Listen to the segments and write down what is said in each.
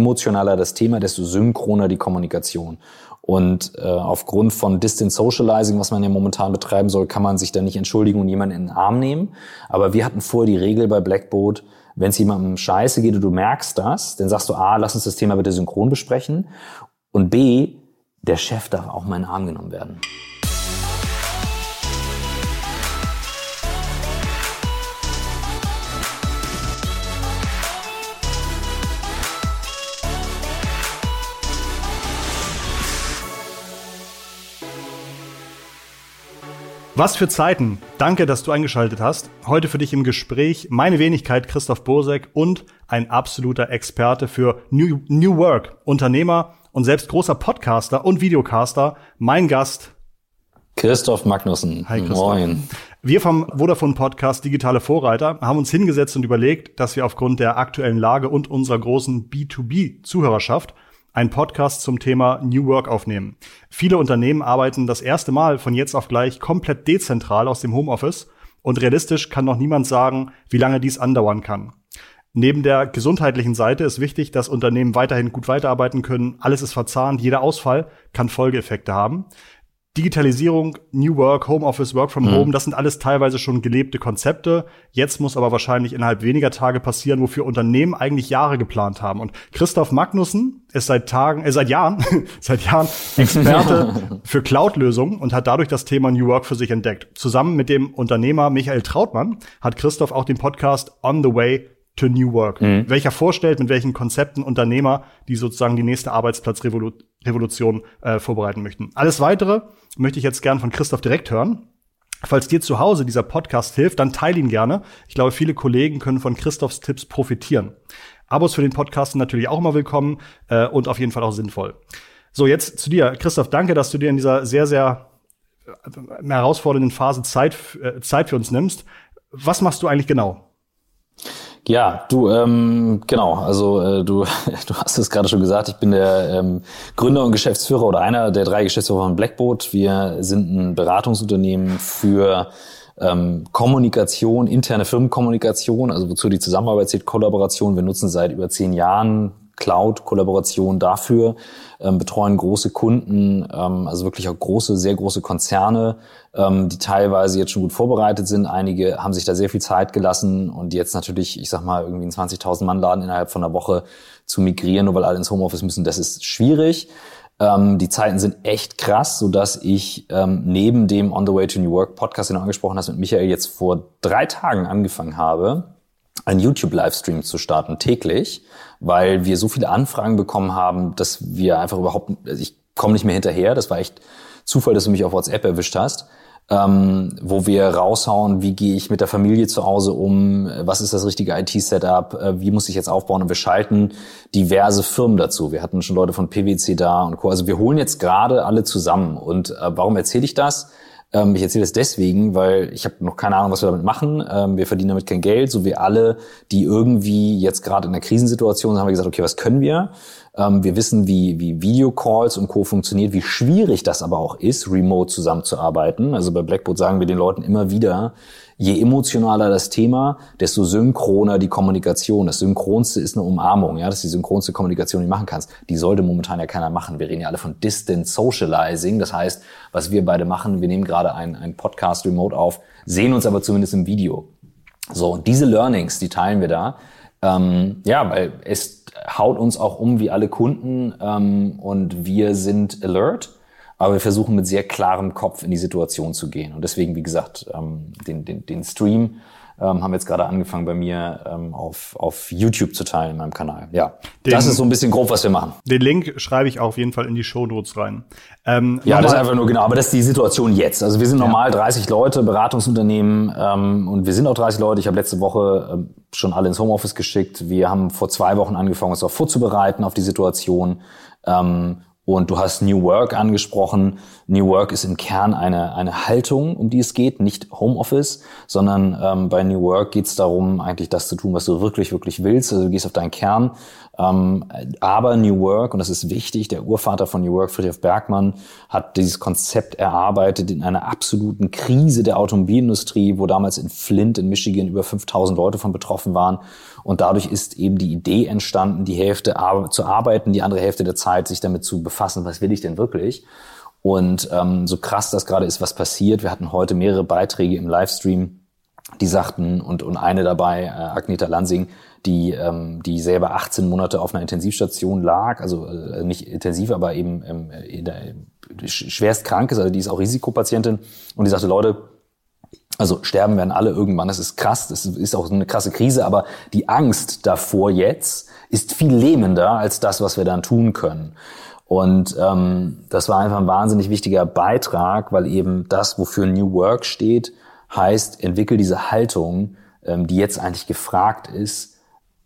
emotionaler das Thema, desto synchroner die Kommunikation. Und äh, aufgrund von Distance Socializing, was man ja momentan betreiben soll, kann man sich da nicht entschuldigen und jemanden in den Arm nehmen. Aber wir hatten vorher die Regel bei Blackboard, wenn es jemandem scheiße geht und du merkst das, dann sagst du, A, lass uns das Thema bitte synchron besprechen. Und B, der Chef darf auch mal in den Arm genommen werden. Was für Zeiten. Danke, dass du eingeschaltet hast. Heute für dich im Gespräch meine Wenigkeit Christoph Bosek und ein absoluter Experte für New, New Work, Unternehmer und selbst großer Podcaster und Videocaster. Mein Gast Christoph Magnussen. Hi Christoph. Moin. Wir vom Vodafone Podcast Digitale Vorreiter haben uns hingesetzt und überlegt, dass wir aufgrund der aktuellen Lage und unserer großen B2B Zuhörerschaft einen Podcast zum Thema New Work aufnehmen. Viele Unternehmen arbeiten das erste Mal von jetzt auf gleich komplett dezentral aus dem Homeoffice und realistisch kann noch niemand sagen, wie lange dies andauern kann. Neben der gesundheitlichen Seite ist wichtig, dass Unternehmen weiterhin gut weiterarbeiten können. Alles ist verzahnt. Jeder Ausfall kann Folgeeffekte haben. Digitalisierung, New Work, Homeoffice, Work from mhm. Home, das sind alles teilweise schon gelebte Konzepte. Jetzt muss aber wahrscheinlich innerhalb weniger Tage passieren, wofür Unternehmen eigentlich Jahre geplant haben. Und Christoph Magnussen ist seit Tagen, äh, seit Jahren, seit Jahren Experte für Cloud-Lösungen und hat dadurch das Thema New Work für sich entdeckt. Zusammen mit dem Unternehmer Michael Trautmann hat Christoph auch den Podcast On the Way to New Work, mhm. welcher vorstellt, mit welchen Konzepten Unternehmer, die sozusagen die nächste Arbeitsplatzrevolution äh, vorbereiten möchten. Alles weitere möchte ich jetzt gern von Christoph direkt hören. Falls dir zu Hause dieser Podcast hilft, dann teile ihn gerne. Ich glaube, viele Kollegen können von Christophs Tipps profitieren. Abos für den Podcast sind natürlich auch immer willkommen äh, und auf jeden Fall auch sinnvoll. So, jetzt zu dir. Christoph, danke, dass du dir in dieser sehr, sehr äh, herausfordernden Phase Zeit, äh, Zeit für uns nimmst. Was machst du eigentlich genau? Ja, du, ähm, genau, also äh, du, du hast es gerade schon gesagt, ich bin der ähm, Gründer und Geschäftsführer oder einer der drei Geschäftsführer von Blackboard. Wir sind ein Beratungsunternehmen für ähm, Kommunikation, interne Firmenkommunikation, also wozu die Zusammenarbeit zählt, Kollaboration. Wir nutzen seit über zehn Jahren Cloud-Kollaboration dafür, ähm, betreuen große Kunden, ähm, also wirklich auch große, sehr große Konzerne, ähm, die teilweise jetzt schon gut vorbereitet sind. Einige haben sich da sehr viel Zeit gelassen und jetzt natürlich, ich sag mal, irgendwie einen 20.000 Mann Laden innerhalb von einer Woche zu migrieren, nur weil alle ins Homeoffice müssen, das ist schwierig. Ähm, die Zeiten sind echt krass, so dass ich ähm, neben dem On the Way to New Work Podcast, den du angesprochen hast, mit Michael jetzt vor drei Tagen angefangen habe, einen YouTube-Livestream zu starten täglich, weil wir so viele Anfragen bekommen haben, dass wir einfach überhaupt, also ich komme nicht mehr hinterher. Das war echt Zufall, dass du mich auf WhatsApp erwischt hast. Ähm, wo wir raushauen, wie gehe ich mit der Familie zu Hause um, was ist das richtige IT-Setup, äh, wie muss ich jetzt aufbauen und wir schalten diverse Firmen dazu. Wir hatten schon Leute von PwC da und Co. Also wir holen jetzt gerade alle zusammen. Und äh, warum erzähle ich das? Ähm, ich erzähle das deswegen, weil ich habe noch keine Ahnung, was wir damit machen. Ähm, wir verdienen damit kein Geld, so wie alle, die irgendwie jetzt gerade in einer Krisensituation sind, haben wir gesagt, okay, was können wir? Ähm, wir wissen, wie, wie Videocalls und Co. funktioniert, wie schwierig das aber auch ist, remote zusammenzuarbeiten. Also bei Blackboard sagen wir den Leuten immer wieder, je emotionaler das Thema, desto synchroner die Kommunikation. Das Synchronste ist eine Umarmung, ja, das ist die synchronste Kommunikation, die du machen kannst. Die sollte momentan ja keiner machen. Wir reden ja alle von Distant Socializing. Das heißt, was wir beide machen, wir nehmen gerade einen, Podcast remote auf, sehen uns aber zumindest im Video. So, und diese Learnings, die teilen wir da. Ähm, ja, weil es haut uns auch um wie alle Kunden ähm, und wir sind alert aber wir versuchen mit sehr klarem Kopf in die Situation zu gehen. Und deswegen, wie gesagt, ähm, den, den, den Stream ähm, haben wir jetzt gerade angefangen bei mir ähm, auf, auf YouTube zu teilen in meinem Kanal. Ja, den, das ist so ein bisschen grob, was wir machen. Den Link schreibe ich auch auf jeden Fall in die Show Notes rein. Ähm, ja, das ist einfach nur genau, aber das ist die Situation jetzt. Also wir sind normal ja. 30 Leute, Beratungsunternehmen ähm, und wir sind auch 30 Leute. Ich habe letzte Woche ähm, schon alle ins Homeoffice geschickt. Wir haben vor zwei Wochen angefangen, uns auch vorzubereiten auf die Situation. Ähm, und du hast New Work angesprochen. New Work ist im Kern eine, eine Haltung, um die es geht, nicht Homeoffice, sondern ähm, bei New Work geht es darum, eigentlich das zu tun, was du wirklich, wirklich willst. Also du gehst auf deinen Kern. Ähm, aber New Work, und das ist wichtig, der Urvater von New Work, Friedrich Bergmann, hat dieses Konzept erarbeitet in einer absoluten Krise der Automobilindustrie, wo damals in Flint in Michigan über 5000 Leute von betroffen waren. Und dadurch ist eben die Idee entstanden, die Hälfte zu arbeiten, die andere Hälfte der Zeit sich damit zu befassen, was will ich denn wirklich? Und ähm, so krass das gerade ist, was passiert. Wir hatten heute mehrere Beiträge im Livestream, die sagten, und, und eine dabei, äh, Agneta Lansing, die, ähm, die selber 18 Monate auf einer Intensivstation lag, also äh, nicht intensiv, aber eben ähm, in der, schwerst krank ist, also die ist auch Risikopatientin und die sagte, Leute, also sterben werden alle irgendwann. Das ist krass, das ist auch eine krasse Krise, aber die Angst davor jetzt ist viel lähmender als das, was wir dann tun können. Und ähm, das war einfach ein wahnsinnig wichtiger Beitrag, weil eben das, wofür New Work steht, heißt, entwickel diese Haltung, ähm, die jetzt eigentlich gefragt ist,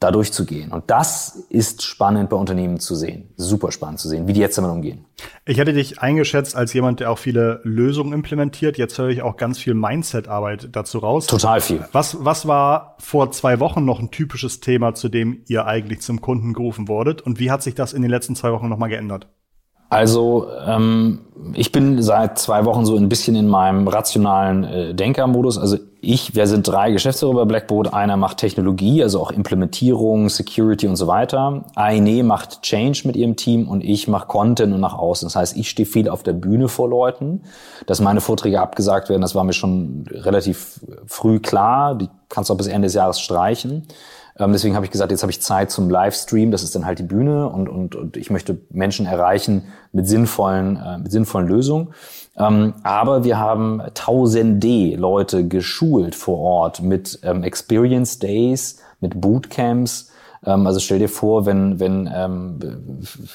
da durchzugehen. Und das ist spannend bei Unternehmen zu sehen. Super spannend zu sehen, wie die jetzt damit umgehen. Ich hätte dich eingeschätzt als jemand, der auch viele Lösungen implementiert. Jetzt höre ich auch ganz viel Mindset-Arbeit dazu raus. Total viel. Was, was war vor zwei Wochen noch ein typisches Thema, zu dem ihr eigentlich zum Kunden gerufen wurdet? Und wie hat sich das in den letzten zwei Wochen nochmal geändert? Also ähm, ich bin seit zwei Wochen so ein bisschen in meinem rationalen äh, Denkermodus. Also ich, wir sind drei Geschäftsführer bei Blackboard. Einer macht Technologie, also auch Implementierung, Security und so weiter. Eine macht Change mit ihrem Team und ich mache Content und nach außen. Das heißt, ich stehe viel auf der Bühne vor Leuten. Dass meine Vorträge abgesagt werden, das war mir schon relativ früh klar. Die kannst du auch bis Ende des Jahres streichen. Ähm, deswegen habe ich gesagt, jetzt habe ich Zeit zum Livestream. Das ist dann halt die Bühne und, und, und ich möchte Menschen erreichen mit sinnvollen, äh, mit sinnvollen Lösungen. Ähm, aber wir haben tausende Leute geschult vor Ort mit ähm, Experience Days, mit Bootcamps. Ähm, also stell dir vor, wenn, wenn ähm,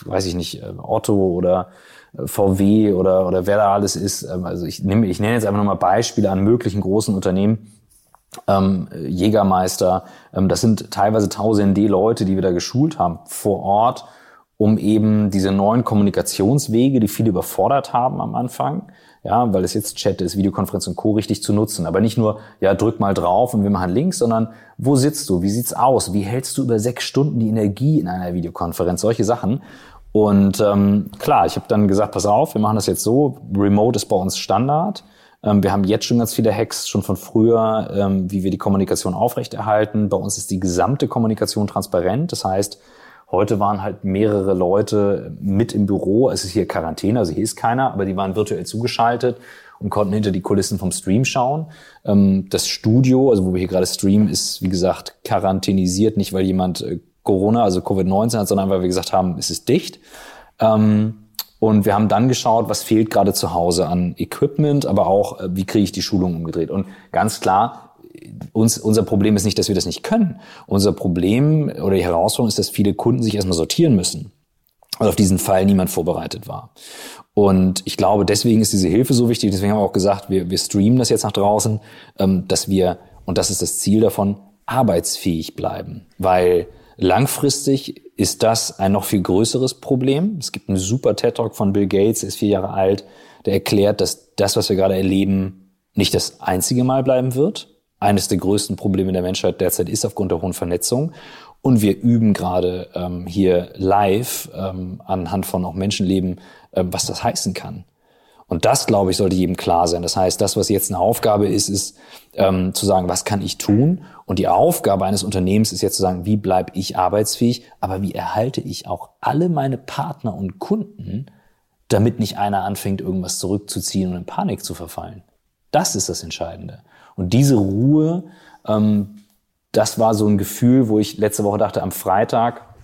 weiß ich nicht, äh, Otto oder äh, VW oder, oder wer da alles ist. Ähm, also ich, nehme, ich nenne jetzt einfach nochmal Beispiele an möglichen großen Unternehmen ähm, Jägermeister. Ähm, das sind teilweise tausende Leute, die wir da geschult haben vor Ort, um eben diese neuen Kommunikationswege, die viele überfordert haben am Anfang, ja, weil es jetzt Chat ist, Videokonferenz und Co. richtig zu nutzen. Aber nicht nur, ja, drück mal drauf und wir machen Links, sondern wo sitzt du? Wie sieht's aus? Wie hältst du über sechs Stunden die Energie in einer Videokonferenz? Solche Sachen. Und ähm, klar, ich habe dann gesagt, pass auf, wir machen das jetzt so. Remote ist bei uns Standard. Ähm, wir haben jetzt schon ganz viele Hacks schon von früher, ähm, wie wir die Kommunikation aufrechterhalten. Bei uns ist die gesamte Kommunikation transparent. Das heißt, heute waren halt mehrere Leute mit im Büro. Es ist hier Quarantäne, also hier ist keiner, aber die waren virtuell zugeschaltet und konnten hinter die Kulissen vom Stream schauen. Ähm, das Studio, also wo wir hier gerade streamen, ist wie gesagt quarantänisiert, nicht weil jemand äh, Corona, also Covid-19 hat, sondern weil wir gesagt haben, es ist dicht. Und wir haben dann geschaut, was fehlt gerade zu Hause an Equipment, aber auch, äh, wie kriege ich die Schulung umgedreht. Und ganz klar, uns, unser Problem ist nicht, dass wir das nicht können. Unser Problem oder die Herausforderung ist, dass viele Kunden sich erstmal sortieren müssen. Weil auf diesen Fall niemand vorbereitet war. Und ich glaube, deswegen ist diese Hilfe so wichtig. Deswegen haben wir auch gesagt, wir, wir streamen das jetzt nach draußen, ähm, dass wir, und das ist das Ziel davon, arbeitsfähig bleiben. Weil langfristig ist das ein noch viel größeres Problem. Es gibt einen super TED-Talk von Bill Gates, ist vier Jahre alt, der erklärt, dass das, was wir gerade erleben, nicht das einzige Mal bleiben wird. Eines der größten Probleme der Menschheit derzeit ist aufgrund der hohen Vernetzung. Und wir üben gerade ähm, hier live ähm, anhand von auch Menschenleben, ähm, was das heißen kann. Und das, glaube ich, sollte jedem klar sein. Das heißt, das, was jetzt eine Aufgabe ist, ist ähm, zu sagen, was kann ich tun? Und die Aufgabe eines Unternehmens ist jetzt zu sagen, wie bleibe ich arbeitsfähig, aber wie erhalte ich auch alle meine Partner und Kunden, damit nicht einer anfängt, irgendwas zurückzuziehen und in Panik zu verfallen. Das ist das Entscheidende. Und diese Ruhe, ähm, das war so ein Gefühl, wo ich letzte Woche dachte, am Freitag,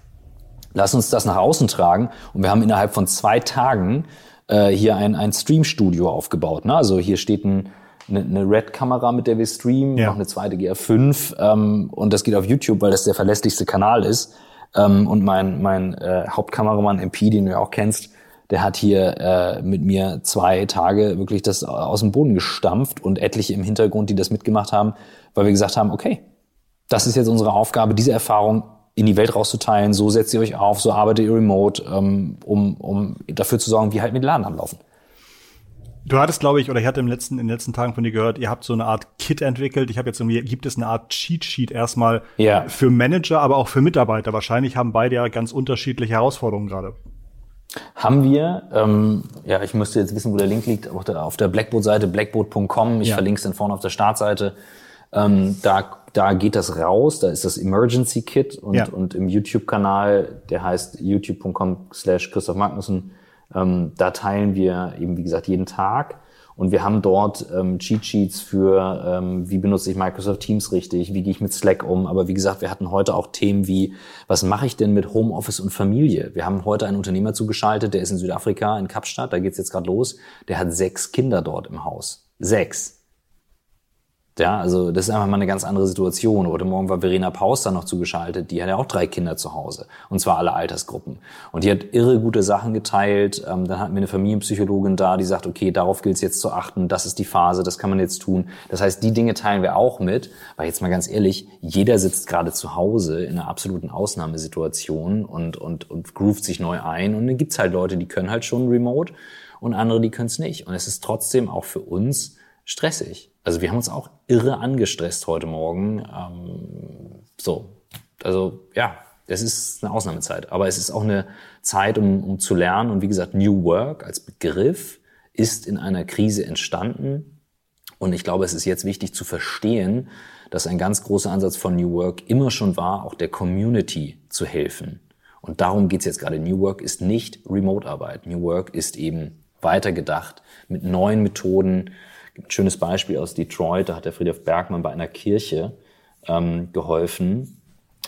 lass uns das nach außen tragen. Und wir haben innerhalb von zwei Tagen äh, hier ein, ein Stream-Studio aufgebaut. Ne? Also hier steht ein, eine, eine Red-Kamera, mit der wir streamen, ja. noch eine zweite GR5 ähm, und das geht auf YouTube, weil das der verlässlichste Kanal ist. Ähm, und mein, mein äh, Hauptkameramann MP, den du ja auch kennst, der hat hier äh, mit mir zwei Tage wirklich das aus dem Boden gestampft und etliche im Hintergrund, die das mitgemacht haben, weil wir gesagt haben, okay, das ist jetzt unsere Aufgabe, diese Erfahrung in die Welt rauszuteilen, so setzt ihr euch auf, so arbeitet ihr remote, ähm, um, um dafür zu sorgen, wie halt mit Laden anlaufen. Du hattest, glaube ich, oder ich hatte im letzten, in den letzten Tagen von dir gehört, ihr habt so eine Art Kit entwickelt. Ich habe jetzt irgendwie, gibt es eine Art Cheat Sheet erstmal ja. für Manager, aber auch für Mitarbeiter. Wahrscheinlich haben beide ja ganz unterschiedliche Herausforderungen gerade. Haben wir, ähm, ja, ich müsste jetzt wissen, wo der Link liegt, auf der, auf der Blackboard-Seite, blackboard.com. Ich ja. verlinke es dann vorne auf der Startseite. Ähm, da da geht das raus, da ist das Emergency Kit und, Ja. und im YouTube-Kanal, der heißt youtube.com slash Christoph Magnussen, ähm, da teilen wir eben, wie gesagt, jeden Tag. Und wir haben dort ähm, Cheat Sheets für, ähm, wie benutze ich Microsoft Teams richtig, wie gehe ich mit Slack um. Aber wie gesagt, wir hatten heute auch Themen wie, was mache ich denn mit Homeoffice und Familie? Wir haben heute einen Unternehmer zugeschaltet, der ist in Südafrika, in Kapstadt, da geht's jetzt gerade los. Der hat sechs Kinder dort im Haus. Sechs. Ja, also das ist einfach mal eine ganz andere Situation. Heute Morgen war Verena Paus dann noch zugeschaltet, die hat ja auch drei Kinder zu Hause. Und zwar alle Altersgruppen. Und die hat irre gute Sachen geteilt. Ähm, dann hatten wir eine Familienpsychologin da, die sagt, okay, darauf gilt es jetzt zu achten, das ist die Phase, das kann man jetzt tun. Das heißt, die Dinge teilen wir auch mit. Weil jetzt mal ganz ehrlich, jeder sitzt gerade zu Hause in einer absoluten Ausnahmesituation und, und, und groovt sich neu ein. Und dann gibt's halt Leute, die können halt schon remote und andere, die können es nicht. Und es ist trotzdem auch für uns stressig. Also wir haben uns auch irre angestresst heute Morgen. Ähm, so, also ja, es ist eine Ausnahmezeit, aber es ist auch eine Zeit, um, um zu lernen. Und wie gesagt, New Work als Begriff ist in einer Krise entstanden. Und ich glaube, es ist jetzt wichtig zu verstehen, dass ein ganz großer Ansatz von New Work immer schon war, auch der Community zu helfen. Und darum geht's jetzt gerade. New Work ist nicht Remote-Arbeit. New Work ist eben weitergedacht mit neuen Methoden. Ein schönes Beispiel aus Detroit, da hat der Friedhof Bergmann bei einer Kirche ähm, geholfen,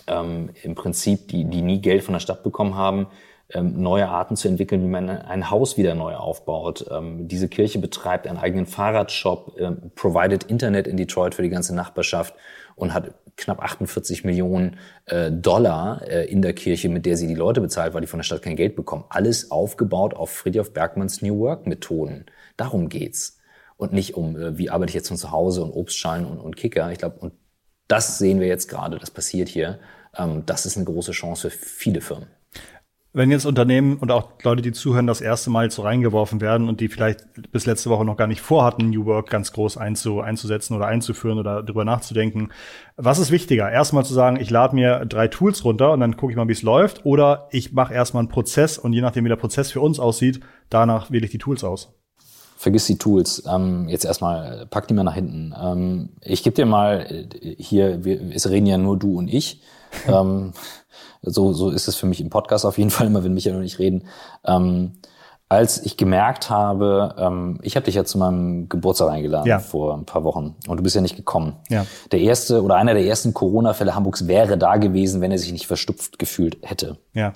ähm, im Prinzip, die, die nie Geld von der Stadt bekommen haben, ähm, neue Arten zu entwickeln, wie man ein Haus wieder neu aufbaut. Ähm, diese Kirche betreibt einen eigenen Fahrradshop, ähm, provided Internet in Detroit für die ganze Nachbarschaft und hat knapp 48 Millionen äh, Dollar äh, in der Kirche, mit der sie die Leute bezahlt, weil die von der Stadt kein Geld bekommen. Alles aufgebaut auf Friedhof Bergmanns New Work Methoden. Darum geht's. Und nicht um, äh, wie arbeite ich jetzt von zu Hause und Obstschalen und, und Kicker. Ich glaube, und das sehen wir jetzt gerade, das passiert hier. Ähm, das ist eine große Chance für viele Firmen. Wenn jetzt Unternehmen und auch Leute, die zuhören, das erste Mal so reingeworfen werden und die vielleicht bis letzte Woche noch gar nicht vorhatten, New Work ganz groß einzu, einzusetzen oder einzuführen oder darüber nachzudenken, was ist wichtiger? Erstmal zu sagen, ich lade mir drei Tools runter und dann gucke ich mal, wie es läuft, oder ich mache erstmal einen Prozess und je nachdem, wie der Prozess für uns aussieht, danach wähle ich die Tools aus. Vergiss die Tools. Ähm, jetzt erstmal, pack die mal nach hinten. Ähm, ich gebe dir mal äh, hier, wir, es reden ja nur du und ich. ähm, so, so ist es für mich im Podcast auf jeden Fall immer, wenn Michael und ich reden. Ähm, als ich gemerkt habe, ähm, ich habe dich ja zu meinem Geburtstag eingeladen Ja. vor ein paar Wochen und du bist ja nicht gekommen. Ja. Der erste oder einer der ersten Corona-Fälle Hamburgs wäre da gewesen, wenn er sich nicht verstupft gefühlt hätte. Ja.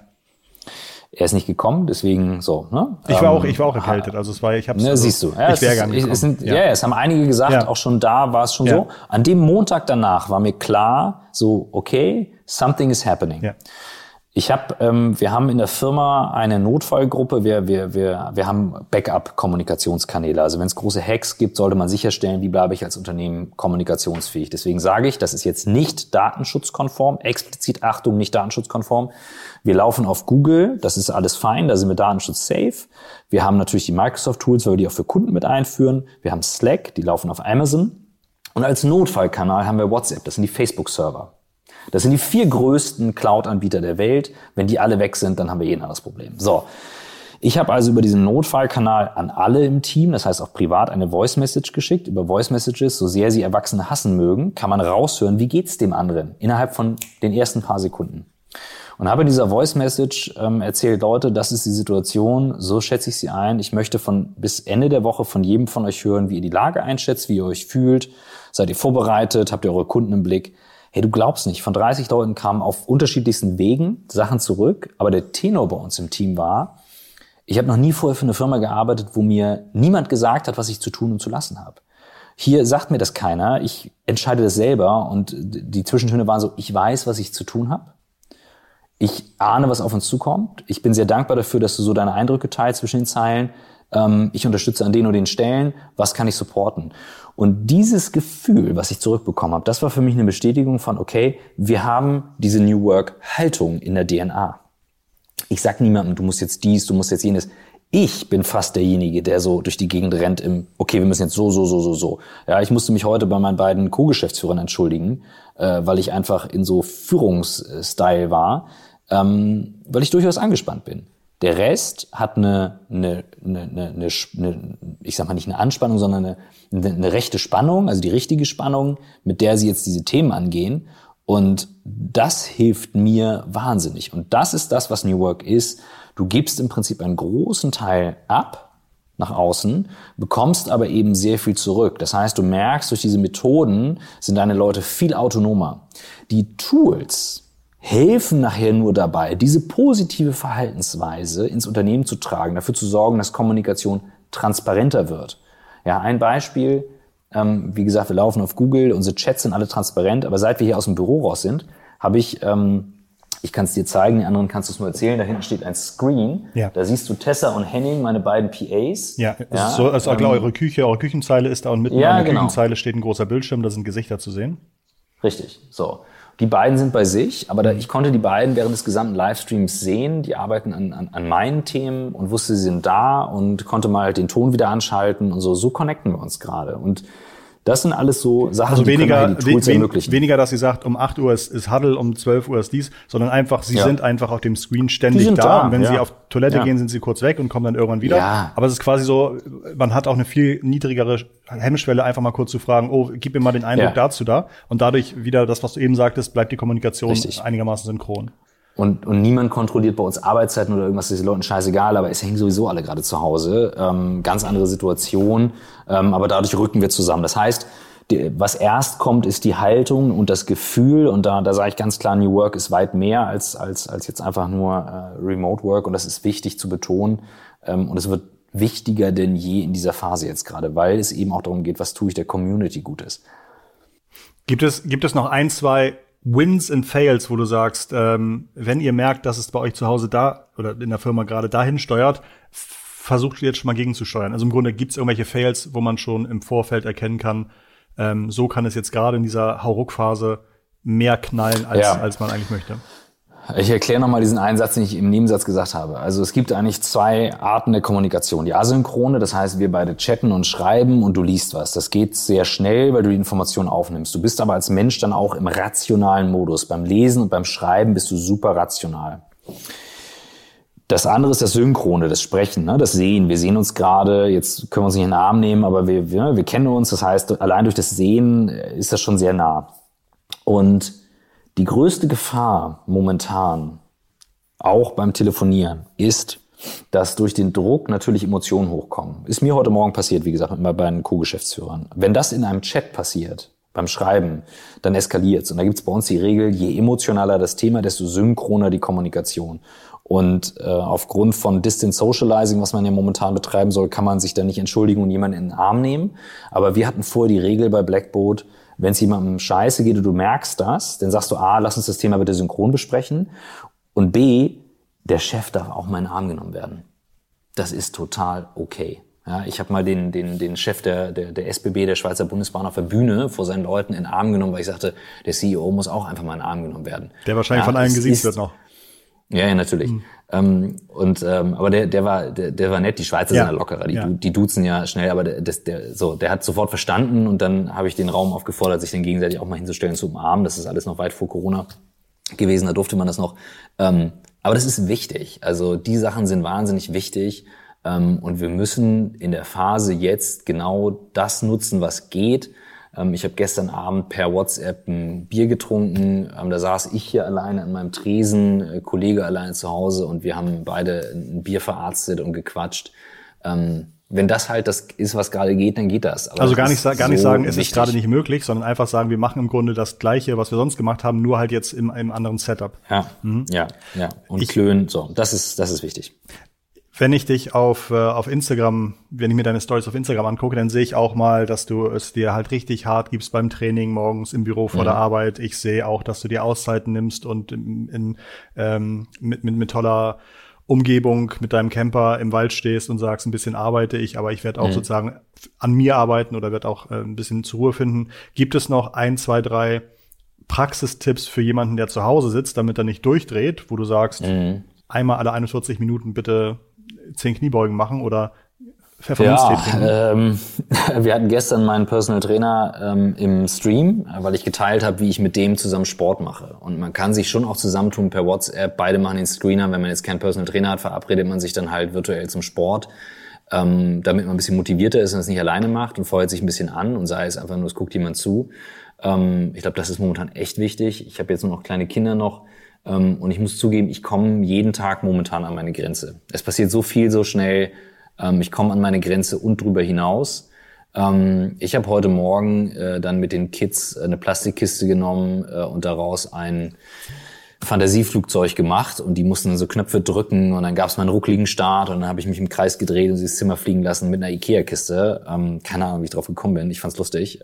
Er ist nicht gekommen, deswegen so. Ne? Ich war Ähm, auch, ich war auch erkältet. Also es war, ich habe Ne, siehst du. Ja, ich es wäre gar nicht es sind, ja. ja, es haben einige gesagt, Ja. auch schon da war es schon Ja. so. An dem Montag danach war mir klar, so, okay, something is happening. Ja. Ich habe, ähm, wir haben in der Firma eine Notfallgruppe. Wir, wir, wir, wir haben Backup-Kommunikationskanäle. Also wenn es große Hacks gibt, sollte man sicherstellen, wie bleibe ich als Unternehmen kommunikationsfähig. Deswegen sage ich, das ist jetzt nicht datenschutzkonform. Explizit Achtung, nicht datenschutzkonform. Wir laufen auf Google, das ist alles fein, da sind wir Datenschutz safe. Wir haben natürlich die Microsoft-Tools, weil wir die auch für Kunden mit einführen. Wir haben Slack, die laufen auf Amazon. Und als Notfallkanal haben wir WhatsApp, das sind die Facebook-Server. Das sind die vier größten Cloud-Anbieter der Welt. Wenn die alle weg sind, dann haben wir eh ein anderes Problem. So. Ich habe also über diesen Notfallkanal an alle im Team, das heißt auch privat, eine Voice Message geschickt. Über Voice Messages, so sehr sie Erwachsene hassen mögen, kann man raushören, wie geht's dem anderen innerhalb von den ersten paar Sekunden. Und habe in dieser Voice Message ähm, erzählt, Leute, das ist die Situation, so schätze ich sie ein. Ich möchte von bis Ende der Woche von jedem von euch hören, wie ihr die Lage einschätzt, wie ihr euch fühlt. Seid ihr vorbereitet? Habt ihr eure Kunden im Blick? Hey, du glaubst nicht, von 30 Leuten kamen auf unterschiedlichsten Wegen Sachen zurück, aber der Tenor bei uns im Team war, ich habe noch nie vorher für eine Firma gearbeitet, wo mir niemand gesagt hat, was ich zu tun und zu lassen habe. Hier sagt mir das keiner, ich entscheide das selber und die Zwischentöne waren so, ich weiß, was ich zu tun habe. Ich ahne, was auf uns zukommt. Ich bin sehr dankbar dafür, dass du so deine Eindrücke teilst zwischen den Zeilen. Ähm, ich unterstütze an den und den Stellen. Was kann ich supporten? Und dieses Gefühl, was ich zurückbekommen habe, das war für mich eine Bestätigung von, okay, wir haben diese New Work Haltung in der DNA. Ich sag niemandem, du musst jetzt dies, du musst jetzt jenes. Ich bin fast derjenige, der so durch die Gegend rennt im, okay, wir müssen jetzt so, so, so, so, so. Ja, ich musste mich heute bei meinen beiden Co-Geschäftsführern entschuldigen, äh, weil ich einfach in so Führungsstyle war, ähm, weil ich durchaus angespannt bin. Der Rest hat eine, eine, eine, eine, eine ich sag mal nicht eine Anspannung, sondern eine, eine, eine rechte Spannung, also die richtige Spannung, mit der sie jetzt diese Themen angehen. Und das hilft mir wahnsinnig. Und das ist das, was New Work ist. Du gibst im Prinzip einen großen Teil ab nach außen, bekommst aber eben sehr viel zurück. Das heißt, du merkst, durch diese Methoden sind deine Leute viel autonomer. Die Tools helfen nachher nur dabei, diese positive Verhaltensweise ins Unternehmen zu tragen, dafür zu sorgen, dass Kommunikation transparenter wird. Ja, ein Beispiel, ähm, wie gesagt, wir laufen auf Google, unsere Chats sind alle transparent, aber seit wir hier aus dem Büro raus sind, habe ich ähm, ich kann es dir zeigen, die anderen kannst du es nur erzählen. Da hinten steht ein Screen. Ja. Da siehst du Tessa und Henning, meine beiden PAs. Ja, ja ist so, also ähm, eure Küche, eure Küchenzeile ist da und mitten ja, an der genau. Küchenzeile steht ein großer Bildschirm, da sind Gesichter zu sehen. Richtig, so. Die beiden sind bei sich, aber da, ich konnte die beiden während des gesamten Livestreams sehen. Die arbeiten an, an, an meinen Themen und wusste, sie sind da und konnte mal den Ton wieder anschalten und so. So connecten wir uns gerade. Und das sind alles so Sachen, also weniger, die, die Tools we ermöglichen. Weniger, dass sie sagt, um 8 Uhr ist, ist Huddle, um 12 Uhr ist dies, sondern einfach, sie ja. sind einfach auf dem Screen ständig da. da. Und wenn ja. sie auf Toilette ja. gehen, sind sie kurz weg und kommen dann irgendwann wieder. Ja. Aber es ist quasi so, man hat auch eine viel niedrigere Hemmschwelle, einfach mal kurz zu fragen, oh, gib mir mal den Eindruck dazu da. Und dadurch wieder das, was du eben sagtest, bleibt die Kommunikation Richtig. einigermaßen synchron. Und, und niemand kontrolliert bei uns Arbeitszeiten oder irgendwas, das ist den Leuten scheißegal, aber es hängen sowieso alle gerade zu Hause. Ähm, ganz andere Situation, ähm, aber dadurch rücken wir zusammen. Das heißt, die, was erst kommt, ist die Haltung und das Gefühl. Und da, da sage ich ganz klar, New Work ist weit mehr als, als, als jetzt einfach nur äh, Remote Work. Und das ist wichtig zu betonen. Ähm, und es wird wichtiger denn je in dieser Phase jetzt gerade, weil es eben auch darum geht, was tue ich der Community Gutes. Gibt es, gibt es noch ein, zwei Wins and Fails, wo du sagst, ähm, wenn ihr merkt, dass es bei euch zu Hause da oder in der Firma gerade dahin steuert, versucht ihr jetzt schon mal gegenzusteuern. Also im Grunde gibt es irgendwelche Fails, wo man schon im Vorfeld erkennen kann, ähm, so kann es jetzt gerade in dieser Hauruck-Phase mehr knallen, als, ja. als man eigentlich möchte. Ich erkläre nochmal diesen Einsatz, den ich im Nebensatz gesagt habe. Also es gibt eigentlich zwei Arten der Kommunikation. Die asynchrone, das heißt, wir beide chatten und schreiben und du liest was. Das geht sehr schnell, weil du die Information aufnimmst. Du bist aber als Mensch dann auch im rationalen Modus. Beim Lesen und beim Schreiben bist du super rational. Das andere ist das Synchrone, das Sprechen, ne? das Sehen. Wir sehen uns gerade, jetzt können wir uns nicht in den Arm nehmen, aber wir, wir, wir kennen uns. Das heißt, allein durch das Sehen ist das schon sehr nah. Und die größte Gefahr momentan, auch beim Telefonieren, ist, dass durch den Druck natürlich Emotionen hochkommen. Ist mir heute Morgen passiert, wie gesagt, mit meinen Co-Geschäftsführern. Wenn das in einem Chat passiert, beim Schreiben, dann eskaliert es. Und da gibt es bei uns die Regel, je emotionaler das Thema, desto synchroner die Kommunikation. Und äh, aufgrund von Distance Socializing, was man ja momentan betreiben soll, kann man sich da nicht entschuldigen und jemanden in den Arm nehmen. Aber wir hatten vorher die Regel bei Blackboard, wenn es jemandem scheiße geht und du merkst das, dann sagst du, A, lass uns das Thema bitte synchron besprechen. Und B, der Chef darf auch mal in den Arm genommen werden. Das ist total okay. Ja, ich habe mal den, den, den Chef der, der, der SBB, der Schweizer Bundesbahn, auf der Bühne vor seinen Leuten in den Arm genommen, weil ich sagte, der CEO muss auch einfach mal in den Arm genommen werden. Der wahrscheinlich ja, von allen gesehen wird noch. Ja, ja, natürlich. Mhm. Ähm, und ähm, aber der, der war, der, der war nett. Die Schweizer ja. sind ja lockerer. Die, ja. die duzen ja schnell, aber der, das, der, so, der hat sofort verstanden und dann habe ich den Raum aufgefordert, sich den gegenseitig auch mal hinzustellen zu umarmen. Das ist alles noch weit vor Corona gewesen. Da durfte man das noch. Ähm, aber das ist wichtig. Also die Sachen sind wahnsinnig wichtig. Ähm, und wir müssen in der Phase jetzt genau das nutzen, was geht ich habe gestern Abend per WhatsApp ein Bier getrunken. Ähm, da saß ich hier alleine an meinem Tresen, äh, Kollege alleine zu Hause und wir haben beide ein Bier verarztet und gequatscht. Ähm, wenn das halt das ist, was gerade geht, dann geht das. Aber also gar nicht, gar nicht so sagen, es ist gerade nicht möglich, sondern einfach sagen, wir machen im Grunde das Gleiche, was wir sonst gemacht haben, nur halt jetzt im, im anderen Setup. Ja, mhm. ja, ja. Und ich, klönen, so, das ist, das ist wichtig wenn ich dich auf, äh, auf Instagram, wenn ich mir deine Stories auf Instagram angucke, dann sehe ich auch mal, dass du es dir halt richtig hart gibst beim Training morgens im Büro vor mhm. der Arbeit. Ich sehe auch, dass du dir Auszeiten nimmst und in, in, ähm, mit, mit, mit toller Umgebung mit deinem Camper im Wald stehst und sagst, ein bisschen arbeite ich, aber ich werde auch mhm. sozusagen an mir arbeiten oder werde auch äh, ein bisschen zur Ruhe finden. Gibt es noch ein, zwei, drei Praxistipps für jemanden, der zu Hause sitzt, damit er nicht durchdreht, wo du sagst, mhm. einmal alle 41 Minuten bitte zehn Kniebeugen machen oder Pfefferminztee ja, ähm, wir hatten gestern meinen Personal Trainer ähm, im Stream, weil ich geteilt habe, wie ich mit dem zusammen Sport mache. Und man kann sich schon auch zusammentun per WhatsApp. Beide machen den Screener. Wenn man jetzt keinen Personal Trainer hat, verabredet man sich dann halt virtuell zum Sport, ähm, damit man ein bisschen motivierter ist und es nicht alleine macht und feuert sich ein bisschen an und sei es einfach nur, es guckt jemand zu. Ähm, ich glaube, das ist momentan echt wichtig. Ich habe jetzt nur noch kleine Kinder noch. Ähm, und ich muss zugeben, ich komme jeden Tag momentan an meine Grenze. Es passiert so viel so schnell ähm, ich komme an meine Grenze und drüber hinaus. Ähm, ich habe heute Morgen äh, dann mit den Kids eine Plastikkiste genommen äh, und daraus ein Fantasieflugzeug gemacht und die mussten dann so Knöpfe drücken und dann gab es mal einen ruckligen Start und dann habe ich mich im Kreis gedreht und sie ins Zimmer fliegen lassen mit einer Ikea-Kiste. Keine Ahnung, wie ich drauf gekommen bin. Ich fand's lustig.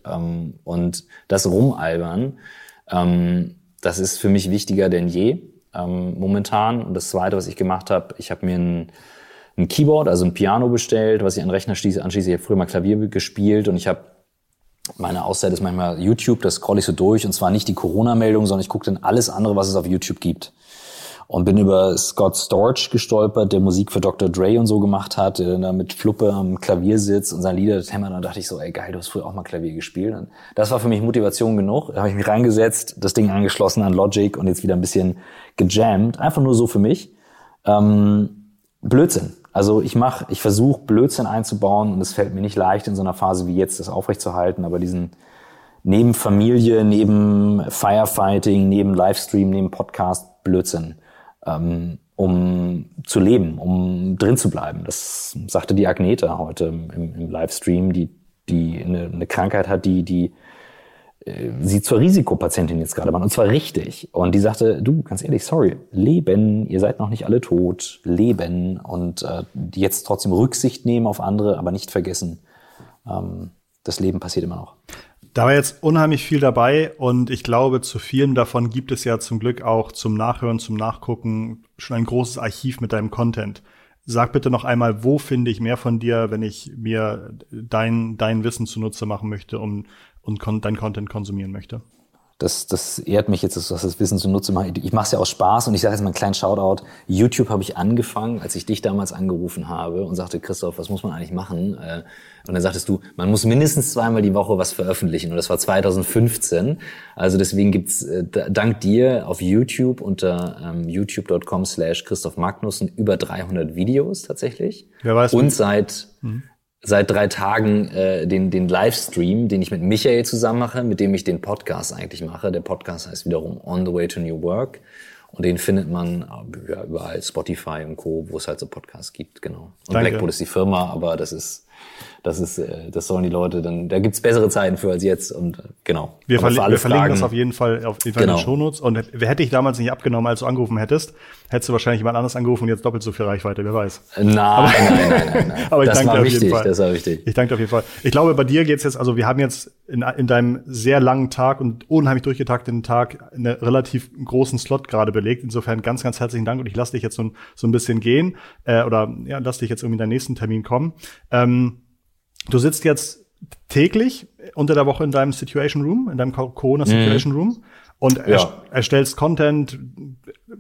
Und das Rumalbern, ähm, das ist für mich wichtiger denn je ähm, momentan. Und das Zweite, was ich gemacht habe, ich habe mir ein ein Keyboard, also ein Piano bestellt, was ich an den Rechner schließe, anschließe. Ich habe früher mal Klavier gespielt und ich habe meine Auszeit ist manchmal YouTube, das scroll ich so durch und zwar nicht die Corona-Meldung, sondern ich gucke dann alles andere, was es auf YouTube gibt. Und bin über Scott Storch gestolpert, der Musik für Dr. Dre und so gemacht hat, der da mit Fluppe am Klavier sitzt und sein Lieder hämmert. Und da dachte ich so, ey geil, du hast früher auch mal Klavier gespielt. Und das war für mich Motivation genug. Da habe ich mich reingesetzt, das Ding angeschlossen an Logic und jetzt wieder ein bisschen gejammt. Einfach nur so für mich. Ähm, Blödsinn. Also ich mache, ich versuche Blödsinn einzubauen und es fällt mir nicht leicht in so einer Phase wie jetzt, das aufrechtzuerhalten, aber diesen neben Familie, neben Firefighting, neben Livestream, neben Podcast Blödsinn, ähm, um zu leben, um drin zu bleiben. Das sagte die Agneta heute im, im Livestream, die, die eine, eine Krankheit hat, die, die äh, sie zur Risikopatientin jetzt gerade waren, und zwar richtig. Und die sagte, du, ganz ehrlich, sorry, leben, ihr seid noch nicht alle tot, leben und äh, jetzt trotzdem Rücksicht nehmen auf andere, aber nicht vergessen, ähm, das Leben passiert immer noch. Da war jetzt unheimlich viel dabei und ich glaube, zu vielen davon gibt es ja zum Glück auch zum Nachhören, zum Nachgucken schon ein großes Archiv mit deinem Content. Sag bitte noch einmal, wo finde ich mehr von dir, wenn ich mir dein, dein Wissen zunutze machen möchte, um und dein Content konsumieren möchte. Das, das ehrt mich jetzt, dass das Wissen zunutze mache. Ich mache es ja aus Spaß und ich sage jetzt mal einen kleinen Shoutout. YouTube habe ich angefangen, als ich dich damals angerufen habe und sagte, Christoph, was muss man eigentlich machen? Äh, und dann sagtest du, man muss mindestens zweimal die Woche was veröffentlichen. Und das war 2015. Also deswegen gibt's äh, dank dir auf YouTube unter ähm, youtube.com slash Christoph Magnussen über 300 Videos tatsächlich. Wer weiß. Und seit... Mhm seit drei Tagen äh, den, den Livestream, den ich mit Michael zusammen mache, mit dem ich den Podcast eigentlich mache. Der Podcast heißt wiederum On the Way to New Work. Und den findet man äh, ja, überall, Spotify und Co., wo es halt so Podcasts gibt, genau. Und Danke. Blackboard ist die Firma, aber das ist das ist, äh, das sollen die Leute dann, da gibt's bessere Zeiten für als jetzt und äh, genau. Wir, verli wir verlinken das auf jeden Fall auf jeden Fall genau. in den Shownotes. Und hätte ich damals nicht abgenommen, als du angerufen hättest, hättest du wahrscheinlich jemand anderes angerufen und jetzt doppelt so viel Reichweite, wer weiß. Nein, aber, nein, nein, nein, nein. aber ich das danke war dir auf wichtig, jeden Fall. Das war wichtig. Ich danke dir auf jeden Fall. Ich glaube, bei dir geht's jetzt, also wir haben jetzt in, in deinem sehr langen Tag und unheimlich durchgetakteten Tag einen relativ großen Slot gerade belegt. Insofern ganz, ganz herzlichen Dank und ich lasse dich jetzt so, so ein bisschen gehen äh, oder ja, lass dich jetzt irgendwie in deinen nächsten Termin kommen. Ähm, Du sitzt jetzt täglich unter der Woche in deinem Situation Room, in deinem Corona Situation mhm. Room und ja. erstellst Content,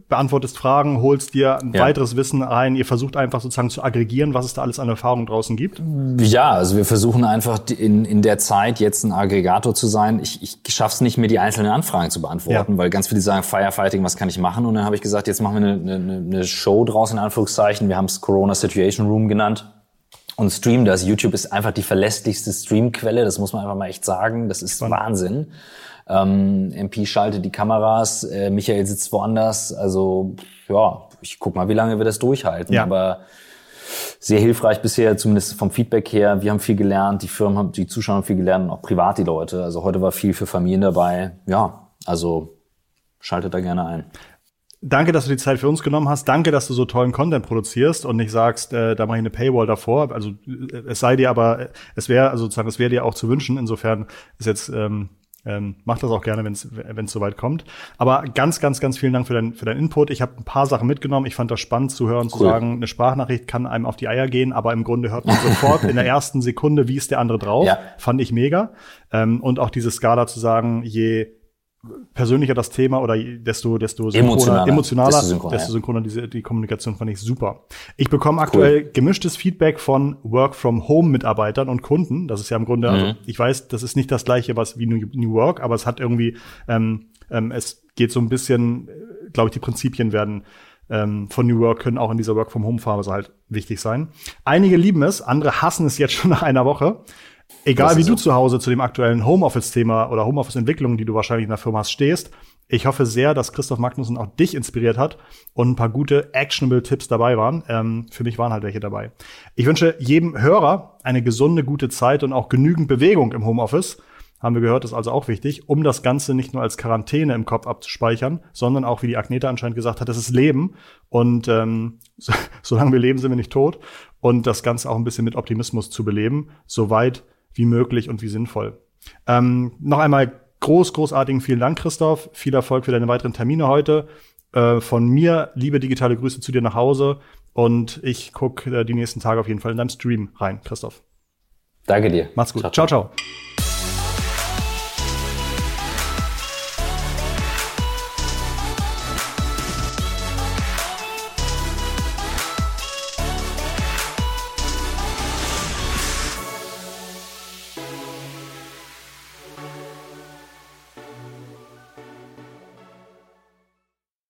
beantwortest Fragen, holst dir ein ja. weiteres Wissen ein. Ihr versucht einfach sozusagen zu aggregieren, was es da alles an Erfahrung draußen gibt. Ja, also wir versuchen einfach in, in der Zeit jetzt ein Aggregator zu sein. Ich, ich schaff's nicht mehr, die einzelnen Anfragen zu beantworten, ja. weil ganz viele sagen Firefighting, was kann ich machen? Und dann habe ich gesagt, jetzt machen wir eine, eine, eine Show draus in Anführungszeichen. Wir haben es Corona Situation Room genannt und stream das. YouTube ist einfach die verlässlichste Streamquelle, das muss man einfach mal echt sagen. Das ist Spannend. Wahnsinn. Ähm, MP schaltet die Kameras, äh, Michael sitzt woanders. Also ja, ich guck mal, wie lange wir das durchhalten. Ja. Aber sehr hilfreich bisher, zumindest vom Feedback her. Wir haben viel gelernt, die Firmen haben, die Zuschauer haben viel gelernt und auch privat die Leute. Also heute war viel für Familien dabei. Ja, also schaltet da gerne ein. Danke, dass du die Zeit für uns genommen hast. Danke, dass du so tollen Content produzierst und nicht sagst, äh, da mache ich eine Paywall davor. Also äh, es sei dir aber, äh, es wäre, also sozusagen, es wäre dir auch zu wünschen. Insofern ist jetzt, ähm, ähm, mach das auch gerne, wenn es soweit kommt. Aber ganz, ganz, ganz vielen Dank für, dein, für deinen Input. Ich habe ein paar Sachen mitgenommen. Ich fand das spannend zu hören, cool. zu sagen, eine Sprachnachricht kann einem auf die Eier gehen, aber im Grunde hört man sofort in der ersten Sekunde, wie ist der andere drauf. Ja. Fand ich mega. Ähm, und auch diese Skala zu sagen, je persönlicher das Thema oder desto, desto emotionaler, emotionaler desto synchroner, desto synchroner diese, die Kommunikation fand ich super. Ich bekomme aktuell cool. gemischtes Feedback von Work from Home Mitarbeitern und Kunden. Das ist ja im Grunde, also mhm. also ich weiß, das ist nicht das gleiche was wie New, New Work, aber es hat irgendwie, ähm, ähm, es geht so ein bisschen, äh, glaube ich, die Prinzipien werden ähm, von New Work können auch in dieser Work from Home Phase halt wichtig sein. Einige lieben es, andere hassen es jetzt schon nach einer Woche. Egal wie so. du zu Hause zu dem aktuellen Homeoffice-Thema oder Homeoffice-Entwicklung, die du wahrscheinlich in der Firma hast, stehst, ich hoffe sehr, dass Christoph Magnussen auch dich inspiriert hat und ein paar gute actionable Tipps dabei waren. Ähm, für mich waren halt welche dabei. Ich wünsche jedem Hörer eine gesunde, gute Zeit und auch genügend Bewegung im Homeoffice. Haben wir gehört, ist also auch wichtig, um das Ganze nicht nur als Quarantäne im Kopf abzuspeichern, sondern auch, wie die Agneta anscheinend gesagt hat, das ist Leben. Und ähm, so, solange wir leben, sind wir nicht tot. Und das Ganze auch ein bisschen mit Optimismus zu beleben, soweit wie möglich und wie sinnvoll. Ähm, noch einmal groß, großartigen vielen Dank, Christoph. Viel Erfolg für deine weiteren Termine heute. Äh, von mir liebe digitale Grüße zu dir nach Hause. Und ich gucke äh, die nächsten Tage auf jeden Fall in deinem Stream rein, Christoph. Danke dir. Macht's gut. ciao. ciao. ciao.